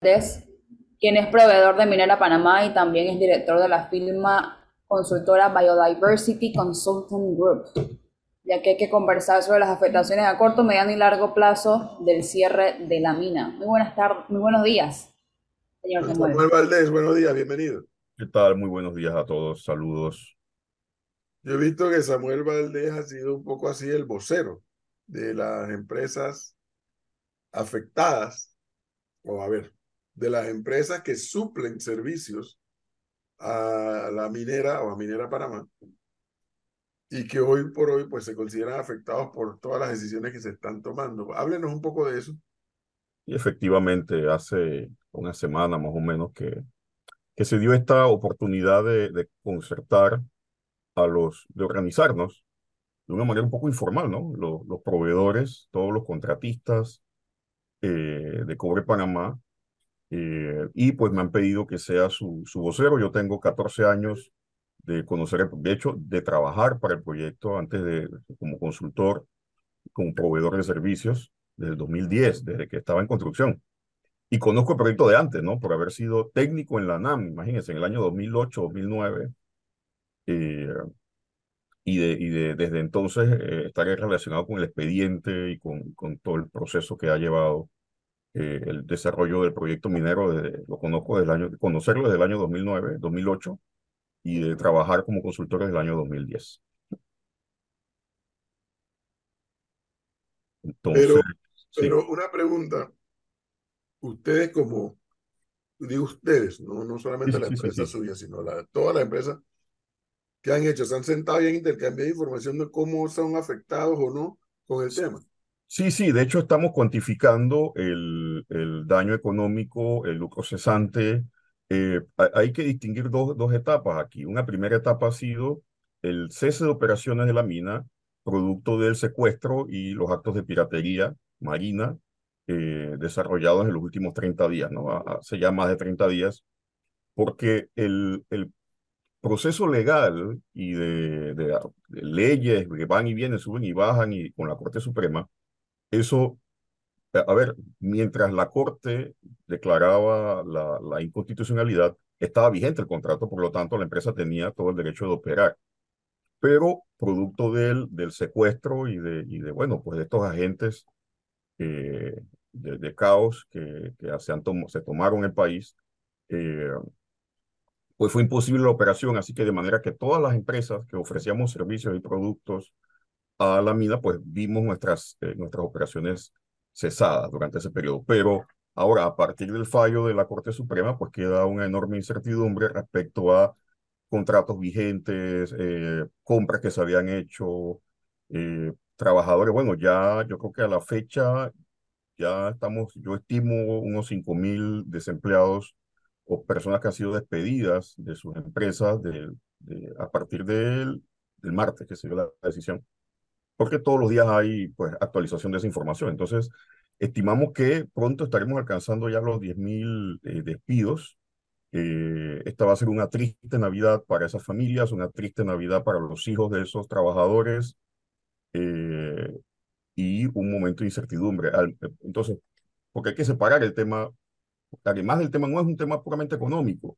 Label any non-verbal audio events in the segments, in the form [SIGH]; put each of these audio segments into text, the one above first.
quien es proveedor de Minera Panamá y también es director de la firma consultora Biodiversity Consulting Group, ya que hay que conversar sobre las afectaciones a corto, mediano y largo plazo del cierre de la mina. Muy buenas tardes, muy buenos días, señor Samuel. Samuel Valdés, buenos días, bienvenido. ¿Qué tal? Muy buenos días a todos, saludos. Yo he visto que Samuel Valdés ha sido un poco así el vocero de las empresas afectadas, o a ver, de las empresas que suplen servicios a la minera o a Minera Panamá y que hoy por hoy pues se consideran afectados por todas las decisiones que se están tomando. Háblenos un poco de eso. Y efectivamente, hace una semana más o menos que, que se dio esta oportunidad de, concertar a los, de organizarnos de una manera un poco informal, ¿no? Los, los proveedores, todos los contratistas eh, de Cobre Panamá, eh, y pues me han pedido que sea su, su vocero. Yo tengo 14 años de conocer, de hecho, de trabajar para el proyecto antes de, como consultor, como proveedor de servicios, desde el 2010, desde que estaba en construcción. Y conozco el proyecto de antes, ¿no? Por haber sido técnico en la NAM, imagínense, en el año 2008, 2009. Eh, y, de, y de, desde entonces eh, estaré relacionado con el expediente y con, con todo el proceso que ha llevado eh, el desarrollo del proyecto minero, lo conozco desde el año, conocerlo desde el año 2009, 2008 y de trabajar como consultor desde el año 2010. Entonces, pero, pero una pregunta, ustedes como, digo ustedes, no, no solamente la empresa suya, sino la, toda la empresa que han hecho, se han sentado y han intercambiado información de cómo son afectados o no con el tema. Sí, sí, de hecho estamos cuantificando el, el daño económico, el lucro cesante. Eh, hay que distinguir dos, dos etapas aquí. Una primera etapa ha sido el cese de operaciones de la mina, producto del secuestro y los actos de piratería marina eh, desarrollados en los últimos 30 días, ¿no? Hace ya más de 30 días, porque el, el proceso legal y de, de, leyes que van y vienen, suben y bajan y con la Corte Suprema, eso, a ver, mientras la Corte declaraba la, inconstitucionalidad, estaba vigente el contrato, por lo tanto la empresa tenía todo el derecho de operar. Pero producto del, del secuestro y de, y de, bueno, pues de estos agentes eh, de, caos que, que se, han se tomaron el país, eh, pues fue imposible la operación, así que de manera que todas las empresas que ofrecíamos servicios y productos a la mina, pues vimos nuestras, eh, nuestras operaciones cesadas durante ese periodo. Pero ahora, a partir del fallo de la Corte Suprema, pues queda una enorme incertidumbre respecto a contratos vigentes, eh, compras que se habían hecho, eh, trabajadores. Bueno, ya yo creo que a la fecha ya estamos, yo estimo unos 5 mil desempleados o personas que han sido despedidas de sus empresas de, a partir del, del martes que se dio la decisión porque todos los días hay pues, actualización de esa información. Entonces, estimamos que pronto estaremos alcanzando ya los 10.000 eh, despidos. Eh, esta va a ser una triste Navidad para esas familias, una triste Navidad para los hijos de esos trabajadores eh, y un momento de incertidumbre. entonces, porque hay que separar el tema, además del tema no es un tema puramente económico,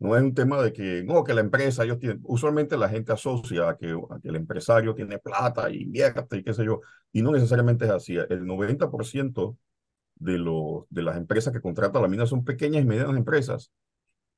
no es un tema de que, no, que la empresa, ellos tienen, usualmente la gente asocia a que, que el empresario tiene plata y invierte y qué sé yo, y no necesariamente es así. El 90% de, los, de las empresas que contratan la mina son pequeñas y medianas empresas,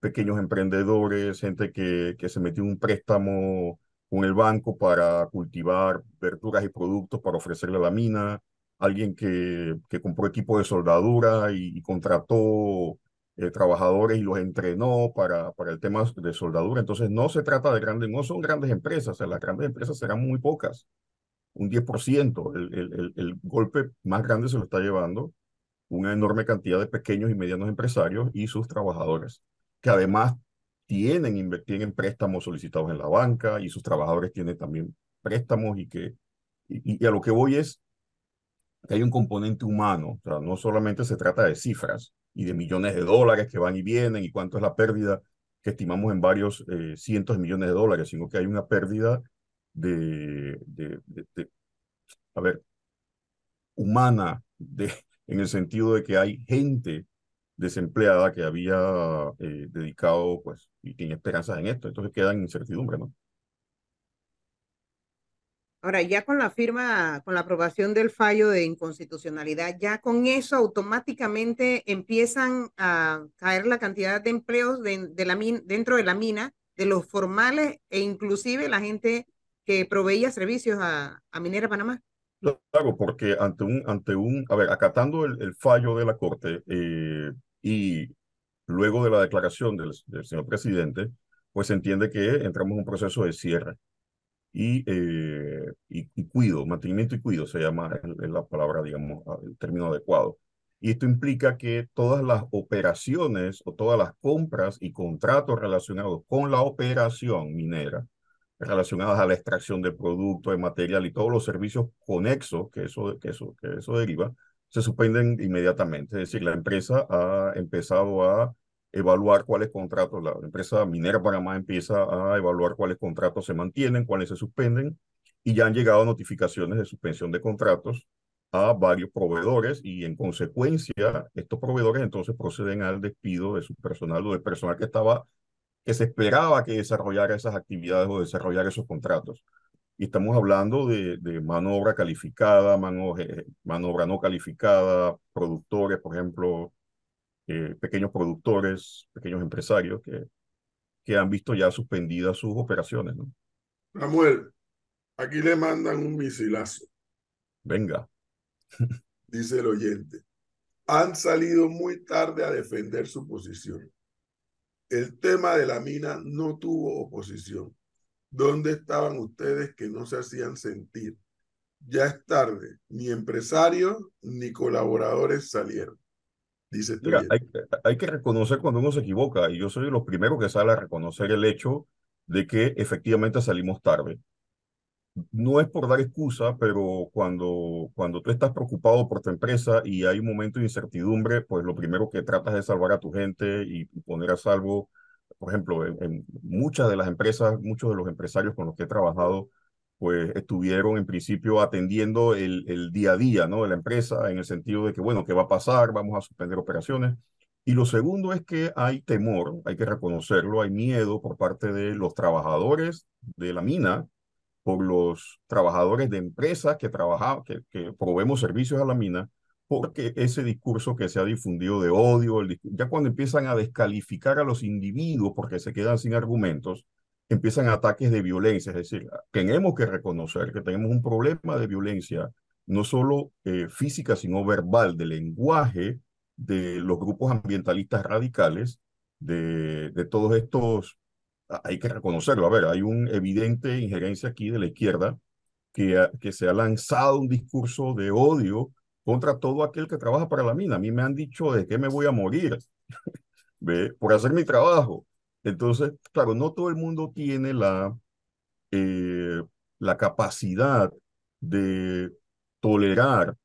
pequeños emprendedores, gente que, que se metió un préstamo con el banco para cultivar verduras y productos para ofrecerle a la mina, alguien que, que compró equipo de soldadura y contrató eh, trabajadores y los entrenó para, para el tema de soldadura. Entonces no se trata de grandes, no son grandes empresas, o las grandes empresas serán muy pocas, un 10%. El, el, el, golpe más grande se lo está llevando una enorme cantidad de pequeños y medianos empresarios y sus trabajadores, que además tienen, tienen préstamos solicitados en la banca y sus trabajadores tienen también préstamos y que, y, a lo que voy es que hay un componente humano, no solamente se trata de cifras, y de millones de dólares que van y vienen y cuánto es la pérdida que estimamos en varios eh, cientos de millones de dólares, sino que hay una pérdida de, a ver, humana, de, en el sentido de que hay gente desempleada que había eh, dedicado, pues, y tiene esperanzas en esto. Entonces queda en incertidumbre, ¿no? Ahora, ya con la firma, con la aprobación del fallo de inconstitucionalidad, ya con eso automáticamente empiezan a caer la cantidad de empleos de, la dentro de la mina, de los formales e inclusive la gente que proveía servicios a, Minera Panamá. Claro, porque ante un, ante un, a ver, acatando el, fallo de la Corte eh, y luego de la declaración del, del señor presidente, pues se entiende que entramos en un proceso de cierre y, eh, y, cuido, mantenimiento y cuido se llama en la palabra, digamos, el término adecuado. Y esto implica que todas las operaciones o todas las compras y contratos relacionados con la operación minera, relacionadas a la extracción de producto, de material y todos los servicios conexos que eso, que eso, que eso deriva, se suspenden inmediatamente. Es decir, la empresa ha empezado a evaluar cuáles contratos, la empresa minera Panamá empieza a evaluar cuáles contratos se mantienen, cuáles se suspenden, y ya han llegado notificaciones de suspensión de contratos a varios proveedores y en consecuencia estos proveedores entonces proceden al despido de su personal o del personal que estaba que se esperaba que desarrollara esas actividades o desarrollara esos contratos. Y estamos hablando de, de mano obra calificada, mano, eh, mano obra no calificada, productores, por ejemplo, eh, pequeños productores, pequeños empresarios que, que han visto ya suspendidas sus operaciones. ¿no? Samuel, aquí le mandan un misilazo. Venga. [LAUGHS] Dice el oyente. Han salido muy tarde a defender su posición. El tema de la mina no tuvo oposición. ¿Dónde estaban ustedes que no se hacían sentir? Ya es tarde. Ni empresarios ni colaboradores salieron. Dice Mira, hay, hay, que reconocer cuando uno se equivoca y yo soy los primeros que sale a reconocer el hecho de que efectivamente salimos tarde. No es por dar excusa, pero cuando, cuando tú estás preocupado por tu empresa y hay un momento de incertidumbre, pues lo primero que tratas es salvar a tu gente y, poner a salvo, por ejemplo, en muchas de las empresas, muchos de los empresarios con los que he trabajado, pues estuvieron en principio atendiendo el, el, día a día ¿no? de la empresa en el sentido de que, bueno, ¿qué va a pasar? Vamos a suspender operaciones. Y lo segundo es que hay temor, hay que reconocerlo, hay miedo por parte de los trabajadores de la mina, por los trabajadores de empresas que, trabajan, que, que proveemos servicios a la mina, porque ese discurso que se ha difundido de odio, ya cuando empiezan a descalificar a los individuos porque se quedan sin argumentos, empiezan ataques de violencia. Es decir, tenemos que reconocer que tenemos un problema de violencia, no solo eh, física, sino verbal, de lenguaje de los grupos ambientalistas radicales, de, de todos estos, hay que reconocerlo. A ver, hay una evidente injerencia aquí de la izquierda que, que se ha lanzado un discurso de odio contra todo aquel que trabaja para la mina. A mí me han dicho de que me voy a morir [LAUGHS] ¿ve? por hacer mi trabajo. Entonces, claro, no todo el mundo tiene la, eh, la capacidad de tolerar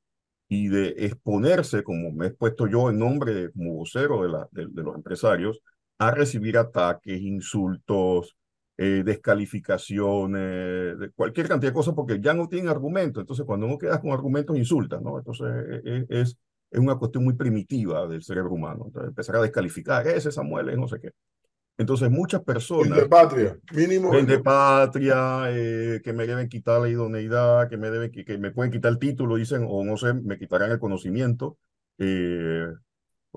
y de exponerse, como me he puesto yo en nombre de, como vocero de, la, de, los empresarios, a recibir ataques, insultos, eh, descalificaciones, de cualquier cantidad de cosas, porque ya no tienen argumentos. Entonces, cuando uno queda con argumentos, insulta, ¿no? Entonces, e, e, es, es, una cuestión muy primitiva del cerebro humano. Entonces, empezar a descalificar, ese Samuel es no sé qué. Entonces, muchas personas. de patria, mínimo. de patria, eh, que me deben quitar la idoneidad, que me, deben, que, me pueden quitar el título, dicen, o no sé, me quitarán el conocimiento, eh,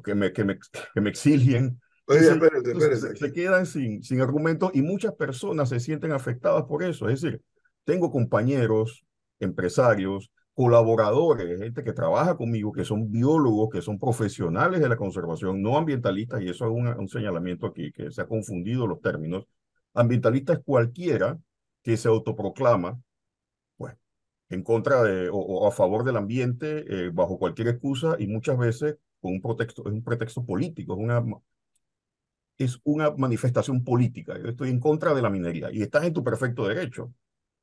que me, que me, que me exilien. Oye, espérate, espérate. Se, quedan sin, sin argumentos y muchas personas se sienten afectadas por eso. Es decir, tengo compañeros, empresarios, colaboradores, gente que trabaja conmigo, que son biólogos, que son profesionales de la conservación, no ambientalistas, y eso es un, señalamiento aquí, que se ha confundido los términos. Ambientalista es cualquiera que se autoproclama, pues, en contra o, a favor del ambiente eh, bajo cualquier excusa y muchas veces con un pretexto, es un pretexto político, es una, es una manifestación política. Estoy en contra de la minería y estás en tu perfecto derecho.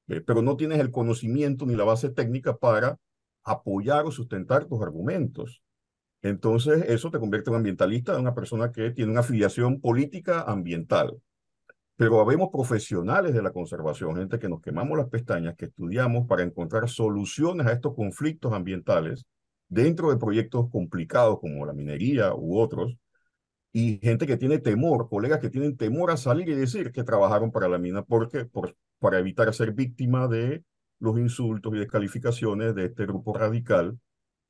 Eh, pero no tienes el conocimiento ni la base técnica para apoyar o sustentar tus argumentos. Entonces, eso te convierte en ambientalista, en una persona que tiene una afiliación política ambiental. Pero habemos profesionales de la conservación, gente que nos quemamos las pestañas, que estudiamos para encontrar soluciones a estos conflictos ambientales dentro de proyectos complicados como la minería u otros, y gente que tiene temor, colegas que tienen temor a salir y decir que trabajaron para la mina porque, por, para evitar ser víctima de los insultos y descalificaciones de este grupo radical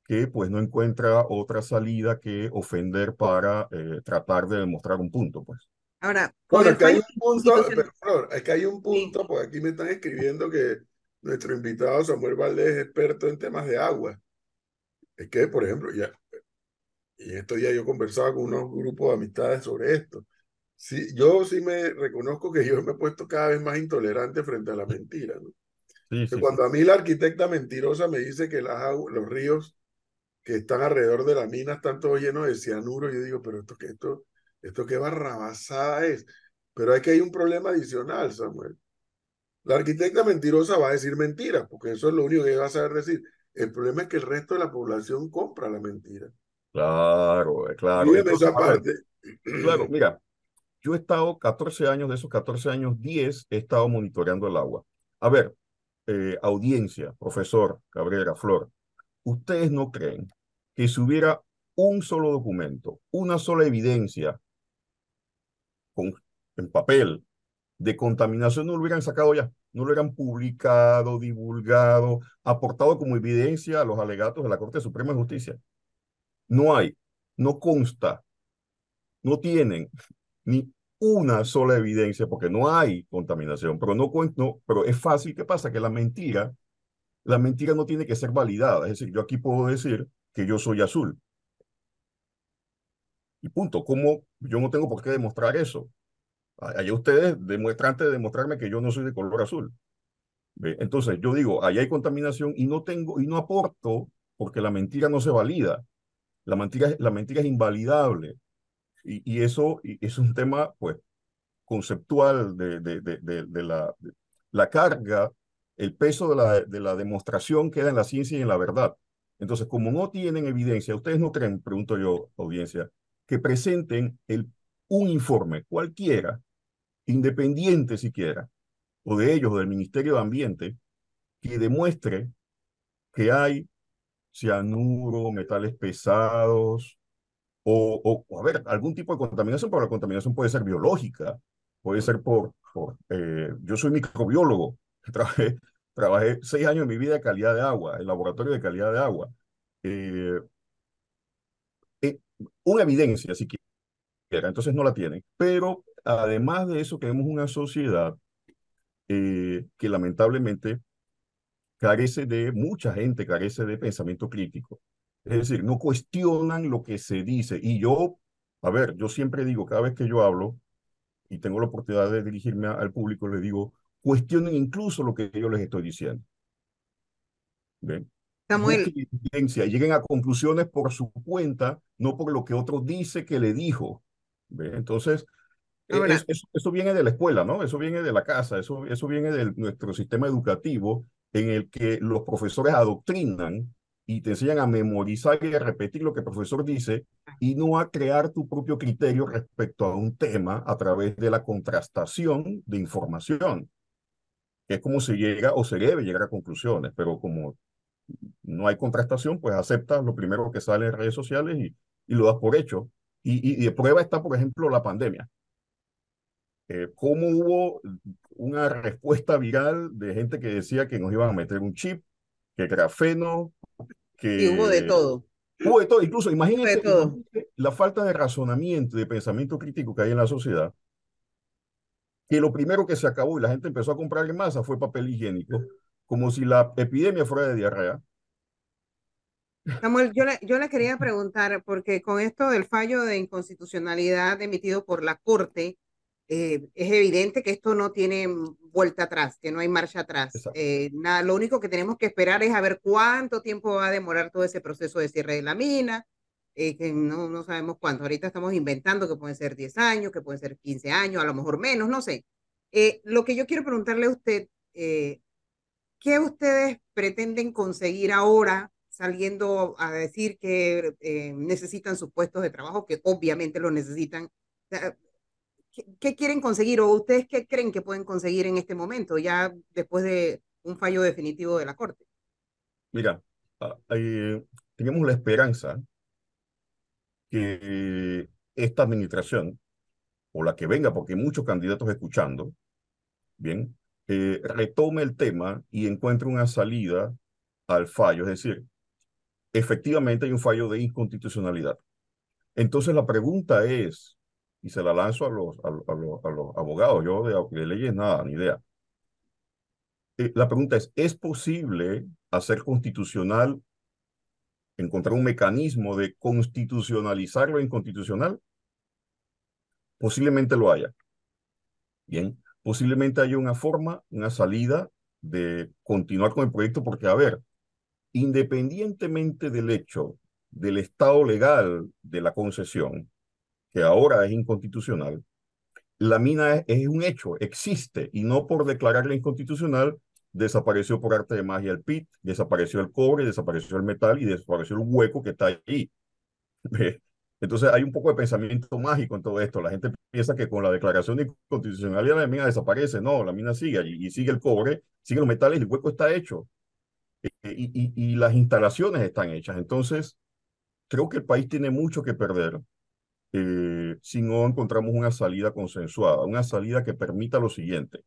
que pues no encuentra otra salida que ofender para eh, tratar de demostrar un punto, pues. Ahora, bueno, es que hay un punto, pero, es que hay un punto, pues aquí me están escribiendo que nuestro invitado Samuel Valdés es experto en temas de agua. Es que, por ejemplo, ya, y estos días yo conversaba con unos grupos de amistades sobre esto. Sí, yo sí me reconozco que yo me he puesto cada vez más intolerante frente a la mentira. ¿no? cuando a mí la arquitecta mentirosa me dice que las, los ríos que están alrededor de la mina están todos llenos de cianuro, yo digo, pero esto que esto, esto qué barrabasada es. Pero hay que hay un problema adicional, Samuel. La arquitecta mentirosa va a decir mentiras, porque eso es lo único que va a saber decir. El problema es que el resto de la población compra la mentira. Claro, eh, claro. [CLEARS THROAT] claro, mira, yo he estado 14 años, de esos 14 años, 10 he estado monitoreando el agua. A ver, eh, audiencia, profesor Cabrera, Flor, ¿ustedes no creen que si hubiera un solo documento, una sola evidencia con, en papel de contaminación, no lo hubieran sacado ya? No lo hubieran publicado, divulgado, aportado como evidencia a los alegatos de la Corte Suprema de Justicia. No hay, no consta, no tienen ni una sola evidencia porque no hay contaminación, pero no, no pero es fácil. ¿Qué pasa? Que la mentira, la mentira no tiene que ser validada. Es decir, yo aquí puedo decir que yo soy azul. Y punto. ¿Cómo? Yo no tengo por qué demostrar eso. Allá ustedes demuestran antes de demostrarme que yo no soy de color azul. Entonces, yo digo, ahí hay contaminación y no tengo, y no aporto porque la mentira no se valida. La mentira, la mentira es invalidable. Y, eso es un tema, pues, conceptual de, de, de, de la, la carga, el peso de la, de la demostración queda en la ciencia y en la verdad. Entonces, como no tienen evidencia, ustedes no creen, pregunto yo, audiencia, que presenten el, un informe cualquiera, independiente siquiera, o de ellos, o del Ministerio de Ambiente, que demuestre que hay cianuro, metales pesados, o, a ver, algún tipo de contaminación, pero la contaminación puede ser biológica, puede ser por, por eh, yo soy microbiólogo, [LAUGHS] trabajé, trabajé seis años de mi vida de calidad de agua, en laboratorio de calidad de agua. Eh, eh, una evidencia, si quiera, entonces no la tienen, pero además de eso tenemos una sociedad que lamentablemente carece de, mucha gente carece de pensamiento crítico. Es decir, no cuestionan lo que se dice. Y yo, a ver, yo siempre digo, cada vez que yo hablo y tengo la oportunidad de dirigirme al público, le digo, cuestionen incluso lo que yo les estoy diciendo. ¿Ven? Samuel. y lleguen a conclusiones por su cuenta, no por lo que otro dice que le dijo. ¿Ven? Entonces, e, eso, viene de la escuela, ¿no? Eso viene de la casa, eso, eso viene de nuestro sistema educativo en el que los profesores adoctrinan y te enseñan a memorizar y a repetir lo que el profesor dice y no a crear tu propio criterio respecto a un tema a través de la contrastación de información, es como se llega o se debe llegar a conclusiones, pero como no hay contrastación, pues aceptas lo primero que sale en redes sociales y, y lo das por hecho. Y, y, de prueba está, por ejemplo, la pandemia. Eh, cómo hubo una respuesta viral de gente que decía que nos iban a meter un chip, que grafeno, que... Y hubo de todo. Hubo de todo, incluso imagínense, la falta de razonamiento, de pensamiento crítico que hay en la sociedad, que lo primero que se acabó y la gente empezó a comprar en masa fue papel higiénico, como si la epidemia fuera de diarrea. Samuel, yo le, yo le quería preguntar, porque con esto del fallo de inconstitucionalidad emitido por la Corte, eh, es evidente que esto no tiene vuelta atrás, que no hay marcha atrás. Eh, nada, lo único que tenemos que esperar es a ver cuánto tiempo va a demorar todo ese proceso de cierre de la mina, eh, que no, no sabemos cuánto. Ahorita estamos inventando que pueden ser 10 años, que pueden ser 15 años, a lo mejor menos, no sé. lo que yo quiero preguntarle a usted, ¿qué ustedes pretenden conseguir ahora saliendo a decir que necesitan sus puestos de trabajo, que obviamente lo necesitan? ¿Qué, quieren conseguir o ustedes qué creen que pueden conseguir en este momento, ya después de un fallo definitivo de la Corte? Mira, ah, tenemos la esperanza que esta administración, o la que venga, porque hay muchos candidatos escuchando, bien, eh, retome el tema y encuentre una salida al fallo. Es decir, efectivamente hay un fallo de inconstitucionalidad. Entonces la pregunta es, y se la lanzo a los, a, los, a los abogados, yo de, de, leyes nada, ni idea. Eh, la pregunta es, ¿es posible hacer constitucional, encontrar un mecanismo de constitucionalizar lo inconstitucional? Posiblemente lo haya. Bien, posiblemente haya una forma, una salida de continuar con el proyecto, porque, a ver, independientemente del hecho del estado legal de la concesión, que ahora es inconstitucional, la mina es, un hecho, existe, y no por declararla inconstitucional, desapareció por arte de magia el pit, desapareció el cobre, desapareció el metal y desapareció el hueco que está ahí. Entonces hay un poco de pensamiento mágico en todo esto. La gente piensa que con la declaración de inconstitucionalidad la mina desaparece. No, la mina sigue allí y sigue el cobre, sigue los metales el hueco está hecho. Eh, y, y las instalaciones están hechas. Entonces, creo que el país tiene mucho que perder eh, si no encontramos una salida consensuada, una salida que permita lo siguiente,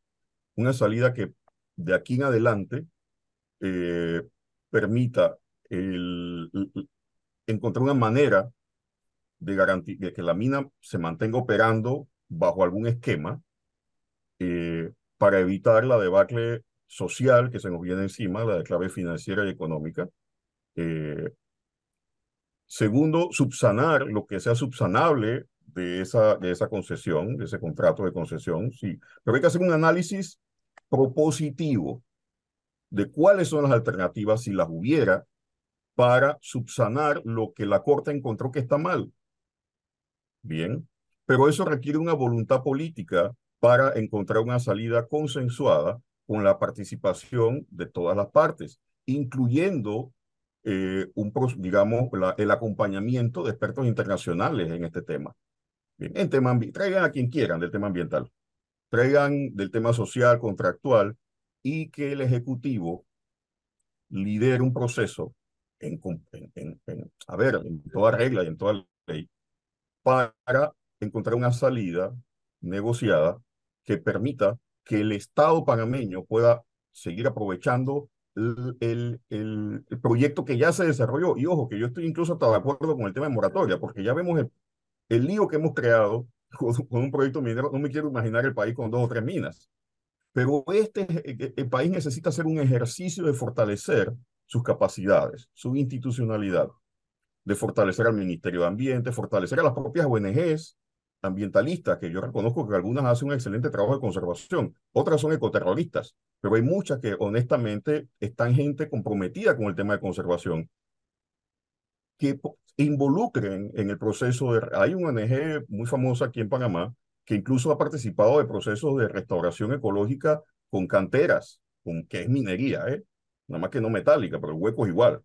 una salida que de aquí en adelante eh, permita el, encontrar una manera de, de que la mina se mantenga operando bajo algún esquema eh, para evitar la debacle social que se nos viene encima, la clave financiera y económica. Segundo, subsanar lo que sea subsanable de esa, de esa concesión, de ese contrato de concesión, sí. Pero hay que hacer un análisis propositivo de cuáles son las alternativas, si las hubiera, para subsanar lo que la Corte encontró que está mal. Bien, pero eso requiere una voluntad política para encontrar una salida consensuada con la participación de todas las partes, incluyendo eh, un, digamos, el acompañamiento de expertos internacionales en este tema. En tema, traigan a quien quieran del tema ambiental, traigan del tema social, contractual, y que el Ejecutivo lidere un proceso en, en, en, a ver, en toda regla y en toda ley, para encontrar una salida negociada que permita que el Estado panameño pueda seguir aprovechando el, el, proyecto que ya se desarrolló. Y ojo, que yo estoy incluso hasta de acuerdo con el tema de moratoria, porque ya vemos el, lío que hemos creado [LAUGHS] con, con, un proyecto minero. No me quiero imaginar el país con dos o tres minas. Pero este el, el país necesita hacer un ejercicio de fortalecer sus capacidades, su institucionalidad, de fortalecer al Ministerio de Ambiente, fortalecer a las propias ONGs ambientalistas, que yo reconozco que algunas hacen un excelente trabajo de conservación, otras son ecoterroristas, pero hay muchas que honestamente están gente comprometida con el tema de conservación, que involucren en el proceso de... Hay una ONG muy famosa aquí en Panamá que incluso ha participado de procesos de restauración ecológica con canteras, con, que es minería, ¿eh? nada más que no metálica, pero el hueco es igual.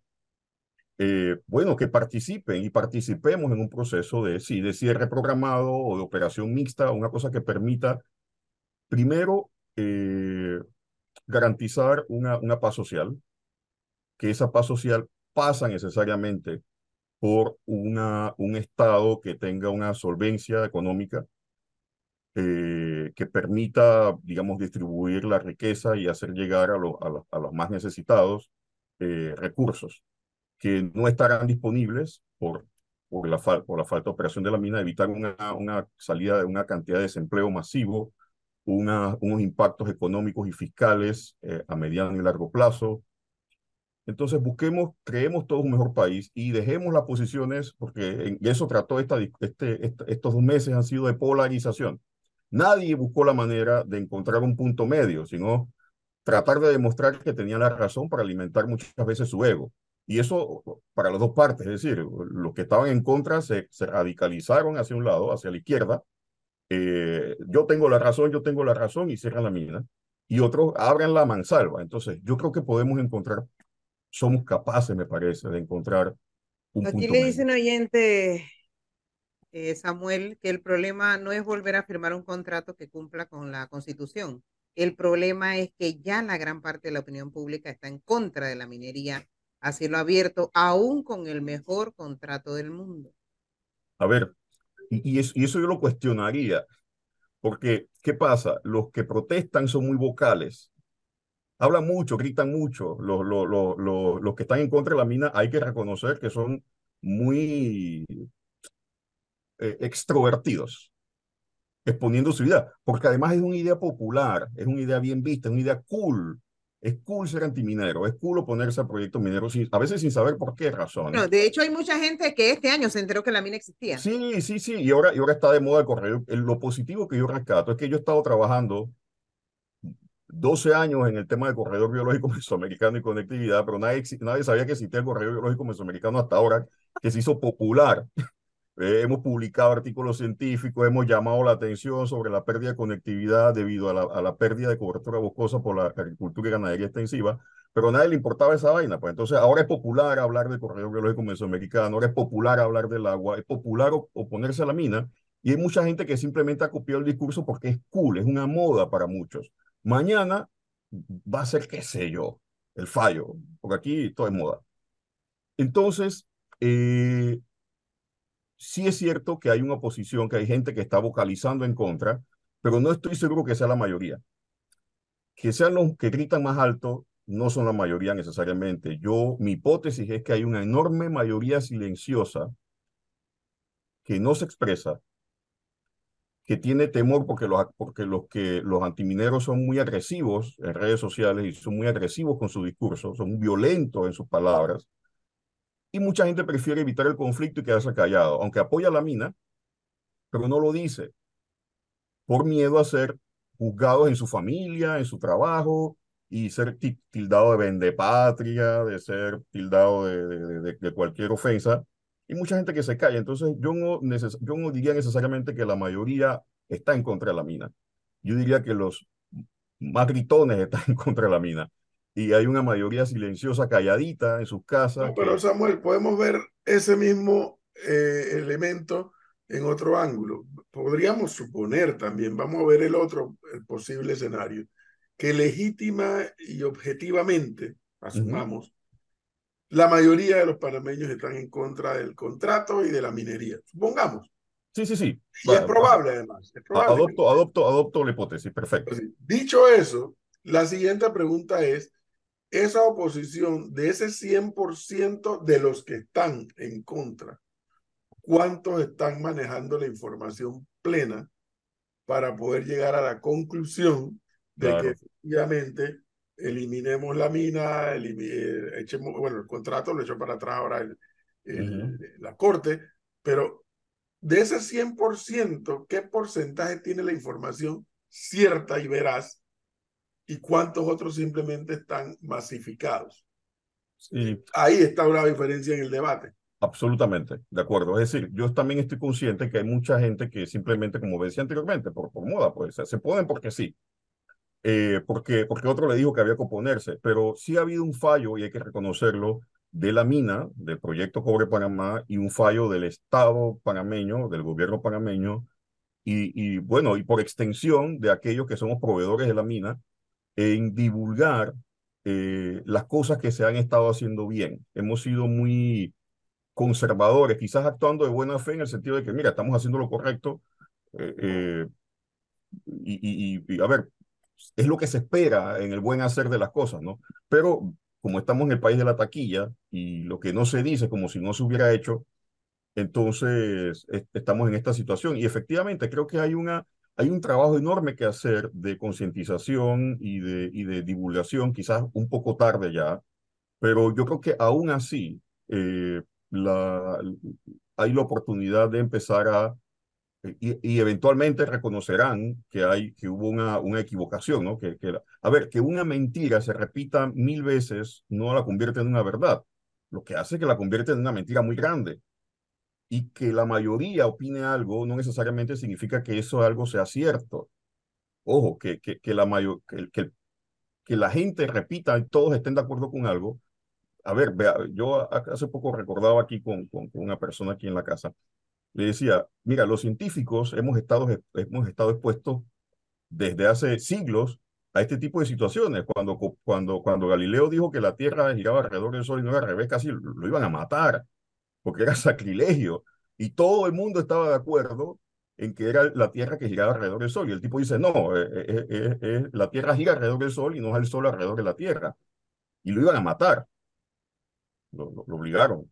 Eh, bueno, que participen y participemos en un proceso de, sí, de cierre programado o de operación mixta, una cosa que permita, primero, eh, garantizar una, una paz social, que esa paz social pasa necesariamente por una, un Estado que tenga una solvencia económica, eh, que permita, digamos, distribuir la riqueza y hacer llegar a, lo, a, lo, a los más necesitados eh, recursos que no estarán disponibles por, por, la, por la falta de operación de la mina, evitar una, una salida de una cantidad de desempleo masivo, una, unos impactos económicos y fiscales eh, a mediano y largo plazo. Entonces busquemos, creemos todos un mejor país y dejemos las posiciones, porque en eso trató esta, este, estos dos meses han sido de polarización. Nadie buscó la manera de encontrar un punto medio, sino tratar de demostrar que tenía la razón para alimentar muchas veces su ego. Y eso para las dos partes, es decir, los que estaban en contra se, se radicalizaron hacia un lado, hacia la izquierda. Eh, yo tengo la razón, yo tengo la razón y cierran la mina. Y otros abren la mansalva. Entonces, yo creo que podemos encontrar, somos capaces, me parece, de encontrar un Aquí punto le medio. dice un oyente, eh, Samuel, que el problema no es volver a firmar un contrato que cumpla con la Constitución. El problema es que ya la gran parte de la opinión pública está en contra de la minería a cielo abierto, aún con el mejor contrato del mundo. A ver, Y, eso yo lo cuestionaría, porque ¿qué pasa? Los que protestan son muy vocales, hablan mucho, gritan mucho. Los, los, los, los, que están en contra de la mina hay que reconocer que son muy eh, extrovertidos, exponiendo su idea, porque además es una idea popular, es una idea bien vista, es una idea cool. Es cool ser antiminero, es cool oponerse a proyectos mineros, a veces sin saber por qué razón. No, de hecho, hay mucha gente que este año se enteró que la mina existía. Sí, sí, sí, y ahora, y ahora está de moda el correo. Lo positivo que yo rescato es que yo he estado trabajando 12 años en el tema del corredor biológico [LAUGHS] mesoamericano y conectividad, pero nadie, nadie sabía que existía el corredor biológico mesoamericano hasta ahora, que se hizo popular. Eh, hemos publicado artículos científicos, hemos llamado la atención sobre la pérdida de conectividad debido a la, a la pérdida de cobertura boscosa por la agricultura y ganadería extensiva, pero a nadie le importaba esa vaina. Pues entonces ahora es popular hablar del corredor biológico mesoamericano, ahora es popular hablar del agua, es popular oponerse a la mina, y hay mucha gente que simplemente ha copiado el discurso porque es cool, es una moda para muchos. Mañana va a ser, qué sé yo, el fallo, porque aquí todo es moda. Entonces, eh, sí es cierto que hay una oposición, que hay gente que está vocalizando en contra, pero no estoy seguro que sea la mayoría. Que sean los que gritan más alto, no son la mayoría necesariamente. Yo, mi hipótesis es que hay una enorme mayoría silenciosa que no se expresa, que tiene temor porque los, porque los, que, los antimineros son muy agresivos en redes sociales y son muy agresivos con su discurso, son violentos en sus palabras, y mucha gente prefiere evitar el conflicto y quedarse callado, aunque apoya la mina, pero no lo dice, por miedo a ser juzgados en su familia, en su trabajo, y ser tildado de vendepatria, de ser tildado de, de, cualquier ofensa, y mucha gente que se calla. Entonces, yo no, yo no diría necesariamente que la mayoría está en contra de la mina. Yo diría que los más [LAUGHS] están en contra de la mina. Y hay una mayoría silenciosa, calladita en sus casas. No, pero Samuel, podemos ver ese mismo eh, elemento en otro ángulo. Podríamos suponer también, vamos a ver el otro el posible escenario, que legítima y objetivamente, asumamos, uh -huh la mayoría de los panameños están en contra del contrato y de la minería. Supongamos. Sí, sí, sí. Y bueno, es probable, además. Es probable adopto, que... adopto, adopto la hipótesis, perfecto. Dicho eso, la siguiente pregunta es, esa oposición de ese 100% de los que están en contra, ¿cuántos están manejando la información plena para poder llegar a la conclusión de claro. que efectivamente eliminemos la mina, eliminemos, echemos, bueno, el contrato lo echó para atrás ahora el, el, uh -huh. la corte, pero de ese 100%, ¿qué porcentaje tiene la información cierta y veraz? ¿Y cuántos otros simplemente están masificados? Sí. Ahí está una diferencia en el debate. Absolutamente, de acuerdo. Es decir, yo también estoy consciente que hay mucha gente que simplemente, como decía anteriormente, por, por moda, pues se ponen porque sí eh, porque, porque otro le dijo que había que oponerse, pero sí ha habido un fallo, y hay que reconocerlo, de la mina, del proyecto Cobre Panamá, y un fallo del Estado panameño, del gobierno panameño, y, y bueno, y por extensión de aquellos que somos proveedores de la mina, en divulgar eh, las cosas que se han estado haciendo bien. Hemos sido muy conservadores, quizás actuando de buena fe en el sentido de que, mira, estamos haciendo lo correcto, eh, eh, y, y, y, a ver, es lo que se espera en el buen hacer de las cosas, ¿no? Pero como estamos en el país de la taquilla y lo que no se dice como si no se hubiera hecho, entonces estamos en esta situación. Y efectivamente creo que hay, una, hay un trabajo enorme que hacer de concientización y de, divulgación, quizás un poco tarde ya, pero yo creo que aún así eh, hay la oportunidad de empezar a y, eventualmente reconocerán que, hay, que hubo una, equivocación, ¿no? Que, a ver, que una mentira se repita mil veces no la convierte en una verdad, lo que hace que la convierte en una mentira muy grande. Y que la mayoría opine algo no necesariamente significa que eso algo sea cierto. Ojo, que, que, que la, mayor, que, que, que la gente repita y todos estén de acuerdo con algo. A ver, vea, yo hace poco recordaba aquí con, con, con una persona aquí en la casa le decía, mira, los científicos hemos estado, hemos estado expuestos desde hace siglos a este tipo de situaciones. Cuando, cuando, cuando Galileo dijo que la Tierra giraba alrededor del Sol y no era al revés, casi lo iban a matar, porque era [LAUGHS] sacrilegio. Y todo el mundo estaba de acuerdo en que era la Tierra que giraba alrededor del Sol. Y el tipo dice, no, eh, eh, eh, la Tierra gira alrededor del Sol y no es el Sol alrededor de la Tierra. Y lo iban a matar. Lo, lo, obligaron.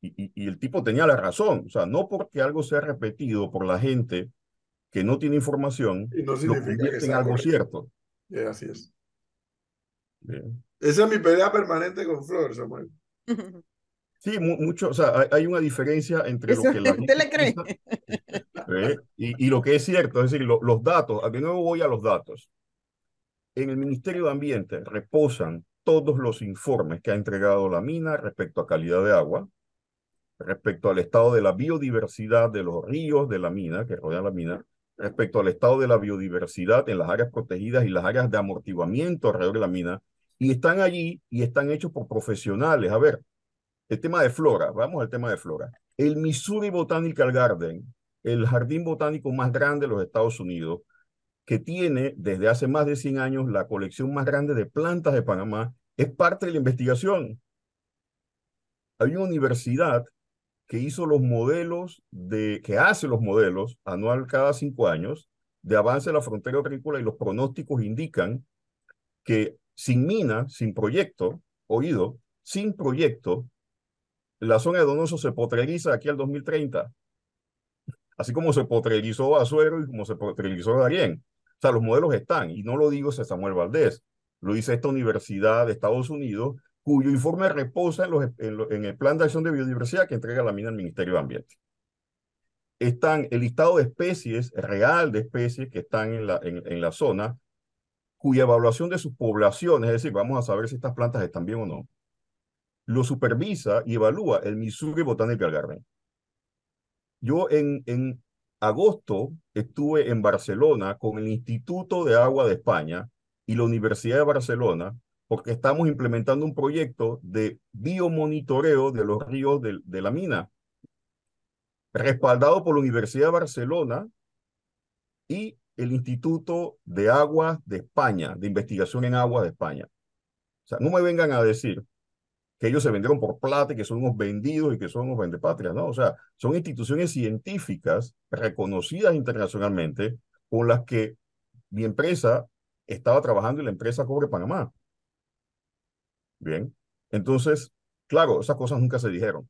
Y, y, y, el tipo tenía la razón. O sea, no porque algo sea repetido por la gente que no tiene información, y no lo convierte en algo correcto. cierto. Yeah, así es. Bien. Esa es mi pelea permanente con Flor, Samuel. [LAUGHS] Sí, mu mucho, o sea, hay, hay, una diferencia entre Eso, lo que la ¿Usted le cree? ¿eh? y, y, lo que es cierto, es decir, lo, los datos, de nuevo voy a los datos. En el Ministerio de Ambiente reposan todos los informes que ha entregado la mina respecto a calidad de agua, respecto al estado de la biodiversidad de los ríos de la mina, que rodean la mina, respecto al estado de la biodiversidad en las áreas protegidas y las áreas de amortiguamiento alrededor de la mina, y están allí y están hechos por profesionales. A ver, el tema de flora, vamos al tema de flora. El Missouri Botanical Garden, el jardín botánico más grande de los Estados Unidos, que tiene desde hace más de 100 años la colección más grande de plantas de Panamá, es parte de la investigación. Hay una universidad que hizo los modelos de, que hace los modelos anual cada cinco años de avance de la frontera agrícola y los pronósticos indican que sin mina, sin proyecto, oído, sin proyecto, la zona de Donoso se potreriza aquí al 2030. Así como se potrerizó Azuero y como se potrerizó Darien. O sea, los modelos están, y no lo digo ese Samuel Valdés, lo dice esta universidad de Estados Unidos, cuyo informe reposa en, el Plan de Acción de Biodiversidad que entrega la mina al Ministerio de Ambiente. Están el listado de especies, real de especies que están en la, en la zona, cuya evaluación de sus poblaciones, es decir, vamos a saber si estas plantas están bien o no, lo supervisa y evalúa el Missouri Botanical Garden. Yo en, en agosto estuve en Barcelona con el Instituto de Agua de España y la Universidad de Barcelona porque estamos implementando un proyecto de biomonitoreo de los ríos de, de la mina, respaldado por la Universidad de Barcelona y el Instituto de Aguas de España, de Investigación en Aguas de España. O sea, no me vengan a decir que ellos se vendieron por plata y que son unos vendidos y que son unos vendepatrias, ¿no? O sea, son instituciones científicas reconocidas internacionalmente con las que mi empresa estaba trabajando y la empresa Cobre Panamá. Bien, entonces, claro, esas cosas nunca se dijeron,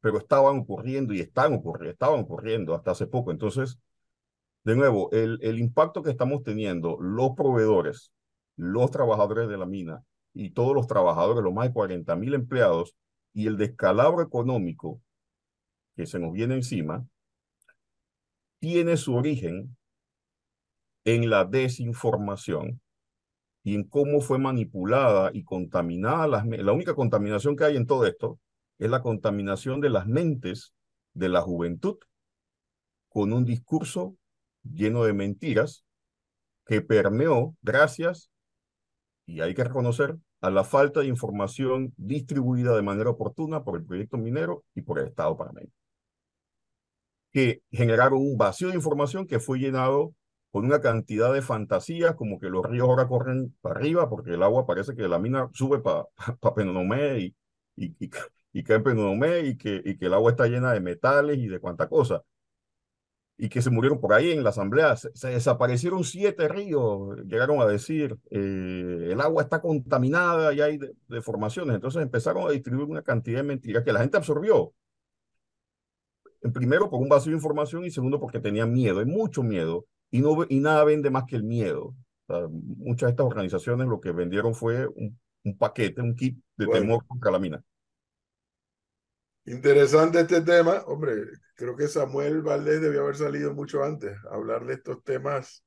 pero estaban ocurriendo y están ocurriendo, estaban ocurriendo hasta hace poco. Entonces, de nuevo, el, el impacto que estamos teniendo los proveedores, los trabajadores de la mina y todos los trabajadores, los más de 40 mil empleados y el descalabro económico que se nos viene encima, tiene su origen en la desinformación y en cómo fue manipulada y contaminada. La única contaminación que hay en todo esto es la contaminación de las mentes de la juventud con un discurso lleno de mentiras que permeó gracias, y hay que reconocer, a la falta de información distribuida de manera oportuna por el proyecto minero y por el Estado panameño, que generaron un vacío de información que fue llenado con una cantidad de fantasías, como que los ríos ahora corren para arriba porque el agua parece que la mina sube para pa [LAUGHS] Penonomé y, y, y, y cae en Penonomé y que, y que el agua está llena de metales y de cuanta cosa. Y que se murieron por ahí en la asamblea. Se, se desaparecieron siete ríos, llegaron a decir, eh, el agua está contaminada y hay deformaciones. Entonces empezaron a distribuir una cantidad de mentiras que la gente absorbió. En primero por un vacío de información y segundo porque tenían miedo, hay mucho miedo y, no, y nada vende más que el miedo. O sea, muchas de estas organizaciones lo que vendieron fue un, un paquete, un kit de bueno. temor contra la mina. Interesante este tema. Hombre, creo que Samuel Valdés debió haber salido mucho antes a hablar de estos temas.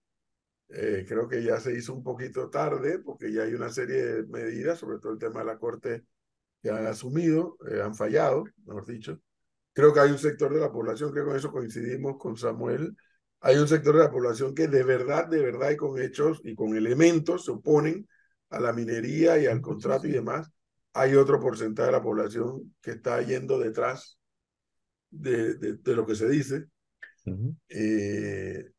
Eh, creo que ya se hizo un poquito tarde porque ya hay una serie de medidas, sobre todo el tema de la Corte, que han asumido, eh, han fallado, mejor dicho. Creo que hay un sector de la población, creo que con eso coincidimos con Samuel, hay un sector de la población que de verdad, de verdad y con hechos y con elementos se oponen a la minería y al contrato y demás. Hay otro porcentaje de la población que está yendo detrás de, de, de lo que se dice. Uh -huh. eh,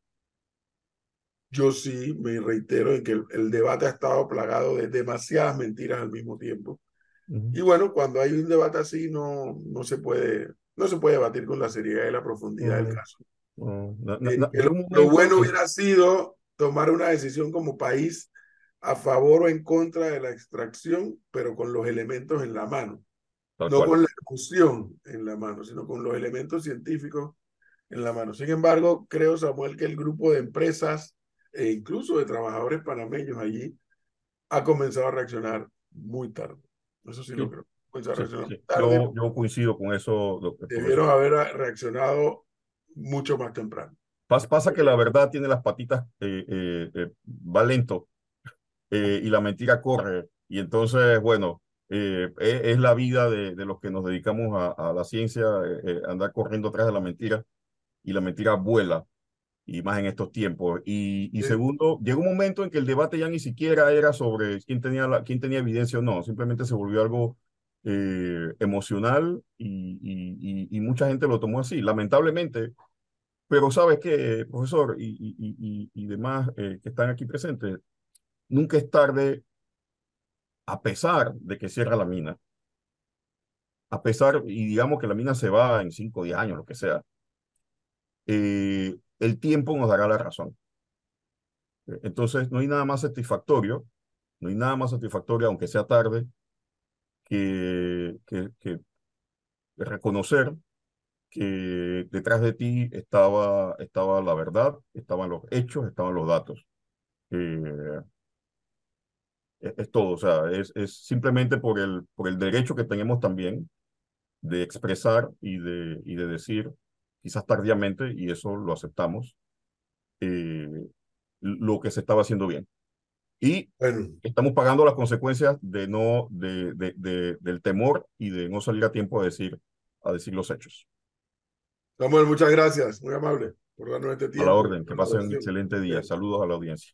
yo sí me reitero en que el, el, debate ha estado plagado de demasiadas mentiras al mismo tiempo. Uh -huh. Y bueno, cuando hay un debate así no, no se puede, no se puede debatir con la seriedad y la profundidad del caso. No, na- Eh, lo, bueno hubiera sido tomar una decisión como país a favor o en contra de la extracción, pero con los elementos en la mano, tal no cual. con la emoción en la mano, sino con los elementos científicos en la mano. Sin embargo, creo, Samuel, que el grupo de empresas e incluso de trabajadores panameños allí ha comenzado a reaccionar muy tarde. Eso sí, lo Sí. creo. Comenzó a Sí, sí. tarde. Yo, yo coincido con eso. lo-. Debieron haber reaccionado mucho más temprano. Pas- Pasa que la verdad tiene las patitas, eh, eh, eh, va lento eh, y la mentira corre. Y entonces, bueno, eh, es, es la vida de, de los que nos dedicamos a, a la ciencia, eh, andar corriendo atrás de la mentira y la mentira vuela, y más en estos tiempos. Y, y Sí. segundo, llega un momento en que el debate ya ni siquiera era sobre quién tenía, la, quién tenía evidencia o no, simplemente se volvió algo eh, emocional y, y, y, mucha gente lo tomó así. Lamentablemente, pero sabes que, profesor, y, y, y, y demás que están aquí presentes, nunca es tarde, a pesar de que cierra la mina, a pesar, y digamos que la mina se va en 5 o 10 años, lo que sea, eh, el tiempo nos dará la razón. Entonces, no hay nada más satisfactorio, no hay nada más satisfactorio, aunque sea tarde, que reconocer que detrás de ti estaba, estaba la verdad, estaban los hechos, estaban los datos. Eh, es, es todo, o sea, es, es simplemente por el, por el derecho que tenemos también de expresar y de, y de decir, quizás tardíamente, y eso lo aceptamos, eh, lo que se estaba haciendo bien. Y Bueno, estamos pagando las consecuencias de no, de, de, de, del temor y de no salir a tiempo a decir, a decir los hechos. Samuel, muchas gracias. Muy amable por darnos este A tiempo. la orden, que pasen un excelente día. Saludos a la audiencia.